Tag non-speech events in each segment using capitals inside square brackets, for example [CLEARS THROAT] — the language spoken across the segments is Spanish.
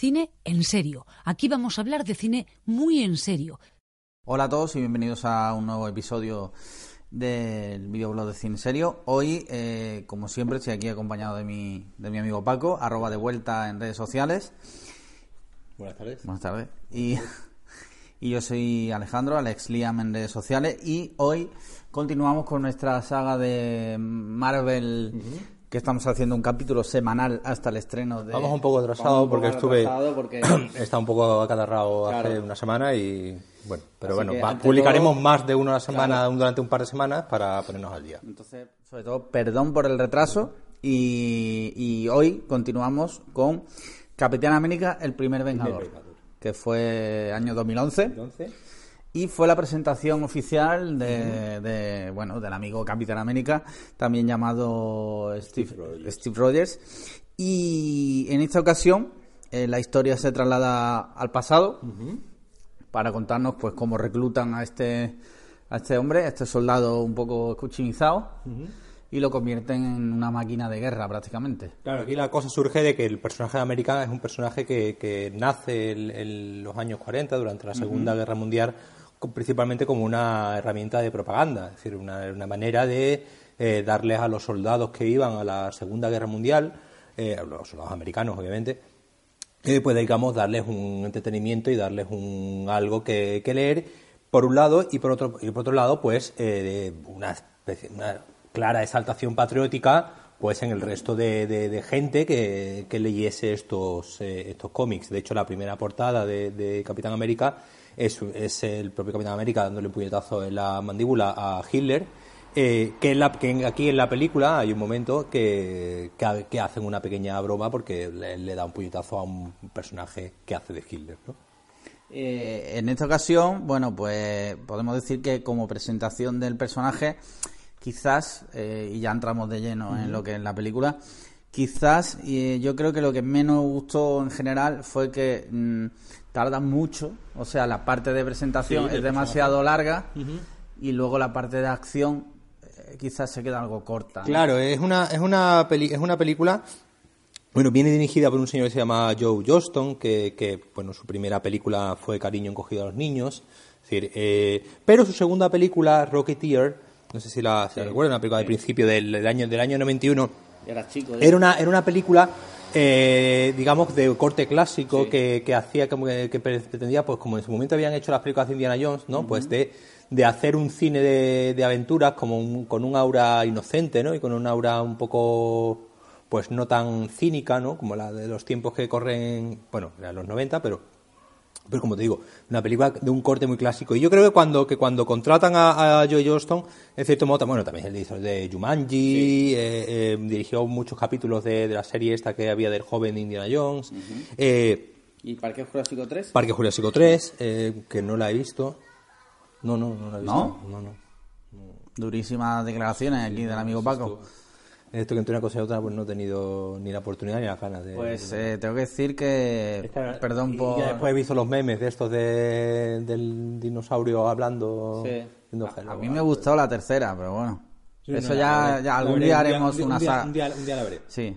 cine en serio. Aquí vamos a hablar de cine muy en serio. Hola a todos y bienvenidos a un nuevo episodio del videoblog de Cine Serio. Hoy, eh, como siempre, estoy aquí acompañado de mi, de mi amigo Paco, arroba de vuelta en redes sociales. Buenas tardes. Buenas tardes. Y, y yo soy Alejandro, Alex Liam en redes sociales. Y hoy continuamos con nuestra saga de Marvel, que estamos haciendo un capítulo semanal hasta el estreno de... Vamos un poco atrasado porque estuve... [CLEARS THROAT] porque- Está un poco acatarrado hace una semana y... Bueno, pero Así bueno, va- publicaremos todo- más de una a la semana Claro. durante un par de semanas para ponernos al día. Entonces, sobre todo, perdón por el retraso. Y, y hoy continuamos con Capitán América, el primer Vengador, Vengador. que fue año 2011. Entonces... Y fue la presentación oficial de, de, bueno, del amigo Capitán América, también llamado Steve, Rogers. Steve Rogers. Y en esta ocasión eh, la historia se traslada al pasado para contarnos pues cómo reclutan a este a este hombre, a este soldado un poco escuchimizado y lo convierten en una máquina de guerra prácticamente. Claro, aquí la cosa surge de que el personaje de América es un personaje que, que nace en, los años 40, durante la Segunda Guerra Mundial, principalmente como una herramienta de propaganda, es decir, una, una manera de eh, darles a los soldados que iban a la Segunda Guerra Mundial, eh, a los soldados americanos obviamente, eh, pues digamos darles un entretenimiento y darles un algo que, que leer por un lado y por otro y por otro lado pues eh, una, especie- una clara exaltación patriótica pues en el resto de, gente que, leyese estos eh, estos cómics de hecho la primera portada de, Capitán América es, el propio Capitán América dándole un puñetazo en la mandíbula a Hitler eh, que, aquí en la película hay un momento que, que, ha- que hacen una pequeña broma porque le, le da un puñetazo a un personaje que hace de Hitler. Eh, en esta ocasión, bueno, pues podemos decir que como presentación del personaje, quizás, eh, y ya entramos de lleno en lo que es la película, quizás eh, yo creo que lo que menos gustó en general fue que mm, tarda mucho, o sea, la parte de presentación Sí, es demasiado larga y luego la parte de acción eh, quizás se queda algo corta. ¿no? Claro, es una, es una, peli- es una película. Bueno, viene dirigida por un señor que se llama Joe Johnston, que, que, bueno, su primera película fue Cariño encogido a los niños. Es decir, eh, pero su segunda película, Rocketeer, no sé si la, si la recuerdan, una película de principio del, del año, del año 91, Era chico. ¿eh? Era una, era una película, eh, digamos, de corte clásico que, que hacía como que, que pretendía, pues como en su momento habían hecho las películas de Indiana Jones, ¿no? Pues de, de hacer un cine de, de aventuras como un- con un aura inocente, ¿no? Y con un aura un poco, pues no tan cínica, ¿no? Como la de los tiempos que corren, bueno, eran los 90, pero pero como te digo, una película de un corte muy clásico. Y yo creo que cuando, que cuando contratan a, a Joe Johnston, en cierto modo, bueno, también es el director de Jumanji, eh, eh, dirigió muchos capítulos de, de la serie esta que había del joven Indiana Jones, eh, ¿Y Parque Jurásico 3? Parque Jurásico 3, eh, que no la he visto. No, no, no la he visto. ¿No? No, no. Durísimas declaraciones aquí del amigo Paco. Esto que entre una cosa y otra, pues no he tenido ni la oportunidad ni las ganas de... Pues eh, tengo que decir que, Esta- perdón y por... ya después he visto los memes de estos de, del dinosaurio hablando. hello. A mí me gustó la tercera, pero bueno. Sí, Eso no, ya, algún veré, día un haremos un una día- saga. Un día, un día la veré. Sí.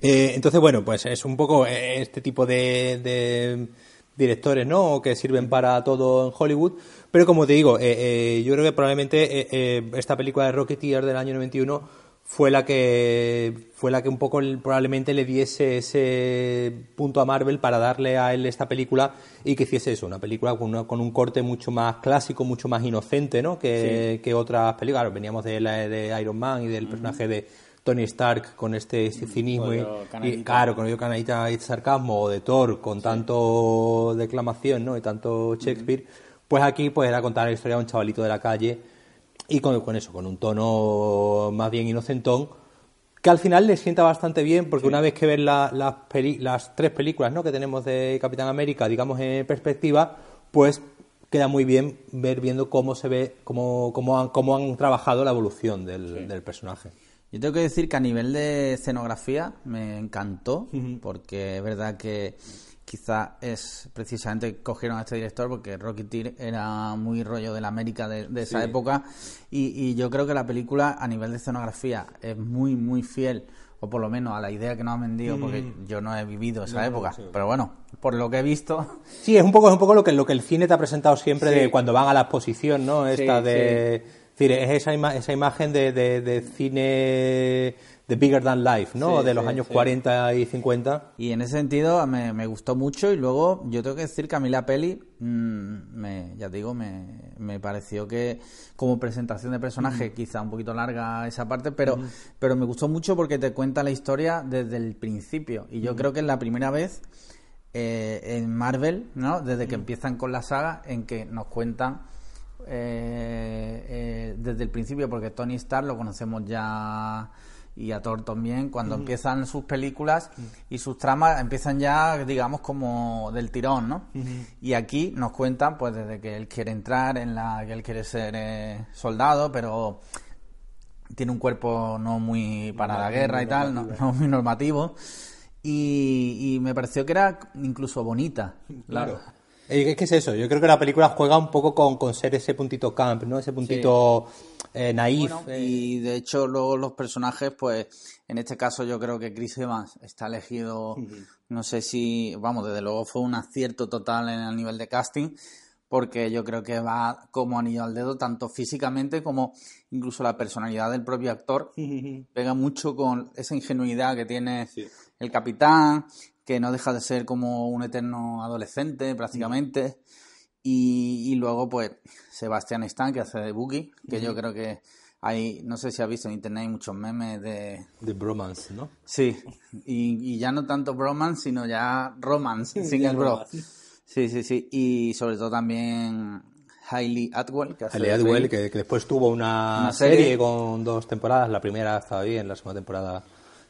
Eh, entonces, bueno, pues es un poco eh, este tipo de, de directores, ¿no? Que sirven para todo en Hollywood. Pero como te digo, eh, eh, yo creo que probablemente eh, eh, esta película de Rocketeer del año 91 fue la que fue la que un poco probablemente le diese ese punto a Marvel para darle a él esta película y que hiciese eso, una película con, una- con un corte mucho más clásico, mucho más inocente, ¿no? Que, que otras películas. Claro, veníamos de la de Iron Man y del personaje de Tony Stark con este cinismo y, claro, con el canallita y sarcasmo o de Thor con tanto declamación, ¿no? Y tanto Shakespeare, pues aquí pues era contar la historia de un chavalito de la calle y con, con eso, con un tono más bien inocentón, que al final le sienta bastante bien, porque una vez que ves la- las, peli- las tres películas ¿no? que tenemos de Capitán América, digamos, en perspectiva, pues queda muy bien ver viendo cómo se ve, cómo, cómo, han, cómo han trabajado la evolución del, del personaje. Yo tengo que decir que a nivel de escenografía me encantó, porque es verdad que quizá es precisamente cogieron a este director porque Rocketeer era muy rollo de la América de, de esa época y, y yo creo que la película a nivel de escenografía es muy muy fiel o por lo menos a la idea que nos han vendido, Mm. porque yo no he vivido esa época, pero bueno, por lo que he visto, [LAUGHS] Sí, es un poco, es un poco lo que lo que el cine te ha presentado siempre Sí. de cuando van a la exposición, ¿no? Esta Sí, de, es decir, es esa, ima- esa imagen de, de, de cine de bigger than life, ¿no? Sí, de los sí, años sí. 40 y 50. Y en ese sentido me, me gustó mucho y luego yo tengo que decir que a mí la peli, mm, me, ya te digo, me, me pareció que como presentación de personaje, quizá un poquito larga esa parte, pero, pero me gustó mucho porque te cuenta la historia desde el principio. Y yo creo que es la primera vez eh, en Marvel, ¿no? Desde que empiezan con la saga, en que nos cuentan eh, eh, desde el principio, porque Tony Stark lo conocemos ya y a Thor también, cuando empiezan sus películas y sus tramas empiezan ya, digamos, como del tirón, ¿no? Y aquí nos cuentan, pues, desde que él quiere entrar en la, que él quiere ser eh, soldado, pero tiene un cuerpo no muy para la guerra y tal, no, no muy normativo. Y, y me pareció que era incluso bonita. Claro. Eh, ¿Qué es eso? Yo creo que la película juega un poco con, con ser ese puntito camp, ¿no? Ese puntito eh, naif. Bueno, eh, y de hecho luego los personajes, pues en este caso yo creo que Chris Evans está elegido, no sé si, vamos, desde luego fue un acierto total en el nivel de casting, porque yo creo que va como anillo al dedo, tanto físicamente como incluso la personalidad del propio actor, pega mucho con esa ingenuidad que tiene el capitán, que no deja de ser como un eterno adolescente prácticamente. Y, y luego, pues, Sebastián Stan, que hace de Boogie, que yo creo que hay, no sé si has visto en internet, hay muchos memes de... de bromance, ¿no? Sí, y, y ya no tanto bromance, sino ya romance, [LAUGHS] sin el bro. Sí, sí, sí. Y sobre todo también Hailey Atwell, que hace Hailey Atwell, que, que después tuvo una, Una serie. serie. con dos temporadas. La primera estaba bien, la segunda temporada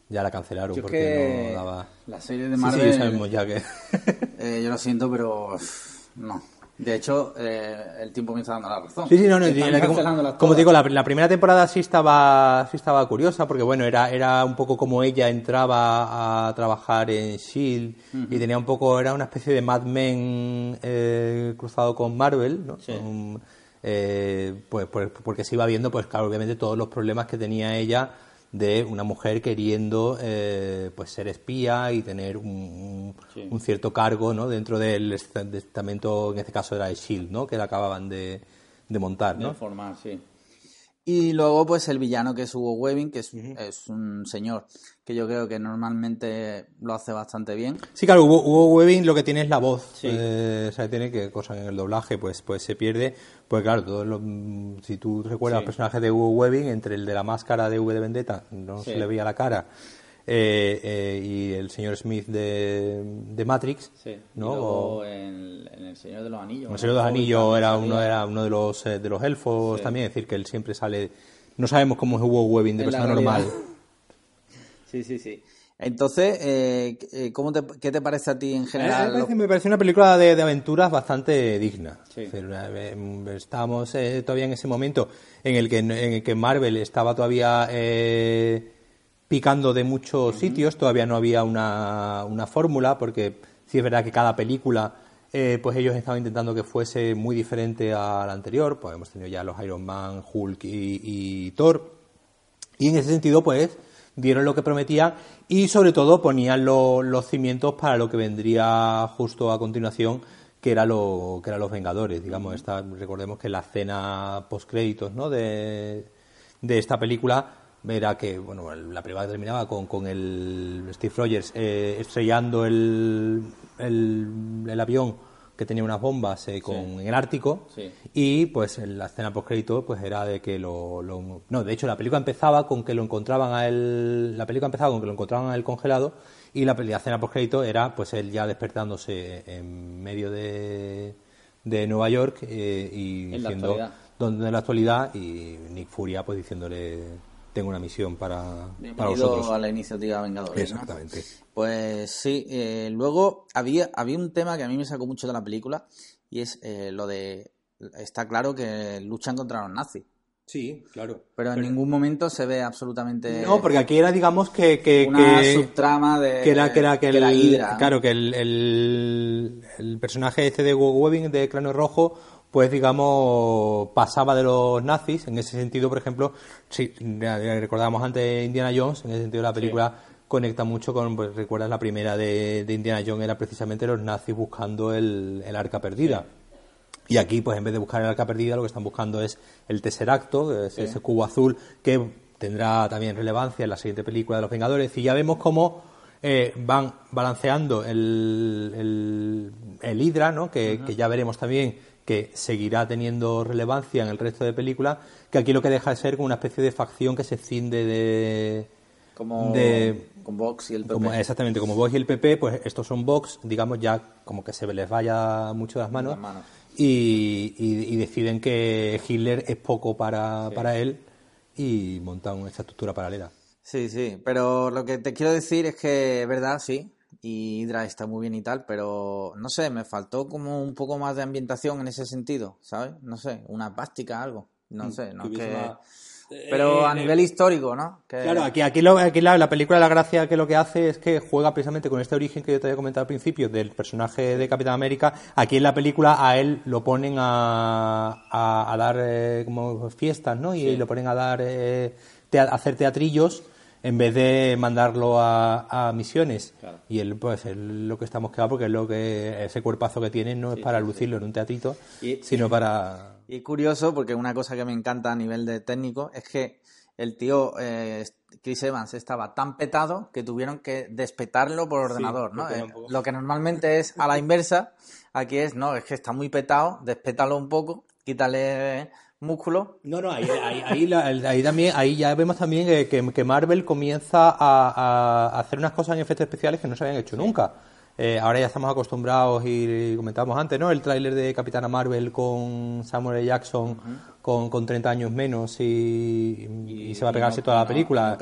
ya la cancelaron Yo porque que no daba... la serie de Marvel... sí, sabemos ya que... [LAUGHS] eh, yo lo siento, pero no. De hecho, eh, el tiempo me está dando la razón. Sí, sí, no, no, la- como, como te digo, la, la primera temporada sí estaba, sí estaba curiosa, porque bueno, era, era un poco como ella entraba a trabajar en S.H.I.E.L.D. y tenía un poco, era una especie de Mad Men eh, cruzado con Marvel, ¿no? Con, eh, pues, pues, porque se iba viendo, pues claro, obviamente todos los problemas que tenía ella de una mujer queriendo eh, pues ser espía y tener un, un- un cierto cargo ¿no? dentro del est- del estamento, en este caso era el SHIELD, ¿no? que la acababan de, de montar. De ¿no? formar, sí. Y luego, pues el villano que es Hugo Webbing, que es, es un señor que yo creo que normalmente lo hace bastante bien. Sí, claro, Hugo, Hugo Webbing lo que tiene es la voz. Sí. Eh, o sea, tiene que, cosa que en el doblaje pues, pues se pierde. Pues claro, todos los- mm, si tú recuerdas Sí. el personaje de Hugo Webbing, entre el de la máscara de V de Vendetta, no Sí. se le veía la cara, eh, eh, y el señor Smith de, de Matrix, ¿no? O- en, El Señor de los Anillos. el Señor de los Anillos era uno, era uno de los, eh, de los elfos también, es decir, que él siempre sale... No sabemos cómo es Hugo Webbing de En persona normal. [LAUGHS] Sí, sí, sí. Entonces, eh, ¿cómo te, ¿qué te parece a ti en A mí general? Me parece, me parece una película de, de aventuras bastante digna. Sí. Es decir, una- estábamos eh, todavía en ese momento en el que, en el que Marvel estaba todavía eh, picando de muchos sitios, todavía no había una, una fórmula, porque sí es verdad que cada película, eh, pues ellos estaban intentando que fuese muy diferente a la anterior, pues hemos tenido ya los Iron Man, Hulk y, y Thor, y en ese sentido, pues, dieron lo que prometía y sobre todo ponían lo- los cimientos para lo que vendría justo a continuación, que era lo que eran los Vengadores. Digamos, esta, recordemos que la escena post créditos ¿no? de, de esta película era que, bueno, la primera terminaba con, con el Steve Rogers eh, estrellando el, el, el avión que tenía unas bombas eh, con, en el Ártico. Sí. y pues en la escena post crédito pues era de que lo, lo- no de hecho la película empezaba con que lo encontraban a él la película empezaba con que lo encontraban a él congelado y la, escena post crédito era pues él ya despertándose en medio de, de Nueva York eh, y En diciendo donde en la actualidad y Nick Furia pues diciéndole tengo una misión para, para Bienvenido vosotros a la iniciativa Vengadores. ¿no? exactamente Pues sí, eh, luego había, había un tema que a mí me sacó mucho de la película y es eh, lo de, está claro que luchan contra los nazis, sí claro pero en ningún momento se ve absolutamente no porque aquí era digamos que, que, una que- subtrama de que era que era que, la el, Hydra. claro que el, el, el personaje este de Webbing de Cráneo Rojo pues digamos, pasaba de los nazis. En ese sentido, por ejemplo, si recordábamos antes Indiana Jones, en ese sentido la película conecta mucho con, pues recuerdas la primera de, Indiana Jones, era precisamente los nazis buscando el, arca perdida. Y aquí, pues en vez de buscar el arca perdida, lo que están buscando es el tercer acto, ese cubo azul que tendrá también relevancia en la siguiente película de Los Vengadores. Y ya vemos cómo eh, van balanceando el, el, el Hydra, ¿no? que, que ya veremos también que seguirá teniendo relevancia en el resto de películas, que aquí lo que deja de ser como una especie de facción que se cinde de... Como de, con Vox y el PP. exactamente, como Vox y el PP, pues estos son Vox, digamos ya como que se les vaya mucho de las manos, Y, y, deciden que Hitler es poco para, para él y montan esta estructura paralela. Sí, sí, pero lo que te quiero decir es que, es verdad, sí, y Hydra está muy bien y tal, pero no sé, me faltó como un poco más de ambientación en ese sentido, ¿sabes? No sé, una plástica, algo, no mm, sé, no que... Pero a eh, nivel histórico, ¿no? Claro, aquí, aquí, lo, aquí la, la, película, la gracia que lo que hace es que juega precisamente con este origen que yo te había comentado al principio del personaje de Capitán América. Aquí en la película a él lo ponen a, a, dar eh, como fiestas, ¿no? Y, lo ponen a dar, eh, hacer teatrillos en vez de mandarlo a, misiones. Y él, pues, es lo que estamos quedando porque es lo que ese cuerpazo que tiene no es para lucirlo en un teatrito, sino para... Y curioso, porque una cosa que me encanta a nivel de técnico es que el tío eh, Chris Evans estaba tan petado que tuvieron que despetarlo por ordenador, ¿no? Eh, lo que normalmente es a la inversa, aquí es, no, es que está muy petado, despétalo un poco, quítale músculo. No, no, ahí, ahí, ahí, también, ahí ya vemos también que, que Marvel comienza a, a, hacer unas cosas en efectos especiales que no se habían hecho nunca. Eh, ahora ya estamos acostumbrados y, comentábamos antes, ¿no? El tráiler de Capitana Marvel con Samuel L. Jackson con, con 30 años menos y, se va a pegarse toda la película.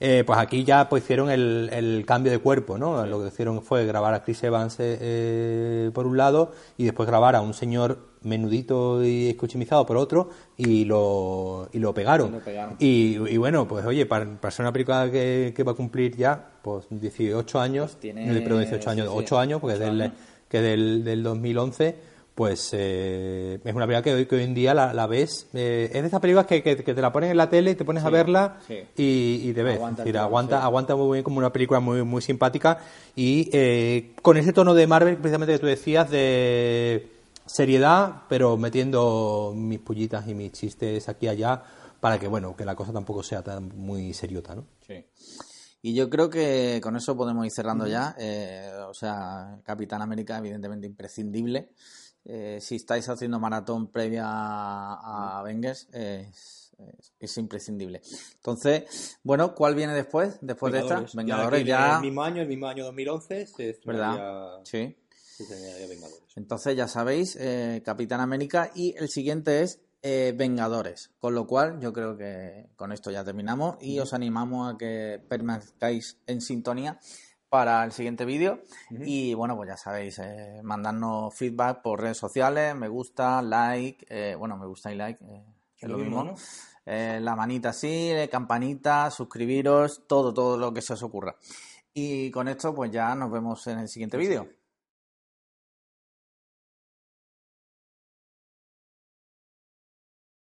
Eh, pues aquí ya pues hicieron el, el cambio de cuerpo, ¿no? Lo que hicieron fue grabar a Chris Evans eh, por un lado y después grabar a un señor menudito y escuchimizado por otro y lo, y lo pegaron. Y, y, bueno, pues oye, para, ser una película que, que, va a cumplir ya pues 18 años, pues tiene, perdón, 18 años, 8 años, porque es del, que del, del 2011 pues eh, es una película que hoy, que hoy en día la, la ves. Eh, es de esas películas que, que, te la ponen en la tele y te pones a verla y, y, te ves. Aguanta, aguanta, aguanta muy bien como una película muy, muy simpática y eh, con ese tono de Marvel precisamente que tú decías de seriedad, pero metiendo mis pullitas y mis chistes aquí y allá para que, bueno, que la cosa tampoco sea tan muy seriota, ¿no? Sí. Y yo creo que con eso podemos ir cerrando ya. Eh, o sea, Capitán América, evidentemente imprescindible. Eh, si estáis haciendo maratón previa a, Avengers, es, imprescindible. Entonces, bueno, ¿cuál viene después? Después de esta, Vengadores ya. El mismo año, el mismo año 2011, ¿verdad? Sí. Entonces ya sabéis, eh, Capitán América y el siguiente es eh, Vengadores. Con lo cual yo creo que con esto ya terminamos y os animamos a que permanezcáis en sintonía para el siguiente vídeo. Y bueno, pues ya sabéis, eh, mandarnos feedback por redes sociales, me gusta, like, bueno, me gusta y like, es lo, mismo. la manita así, campanita, suscribiros, todo, todo lo que se os ocurra. Y con esto, pues ya nos vemos en el siguiente vídeo.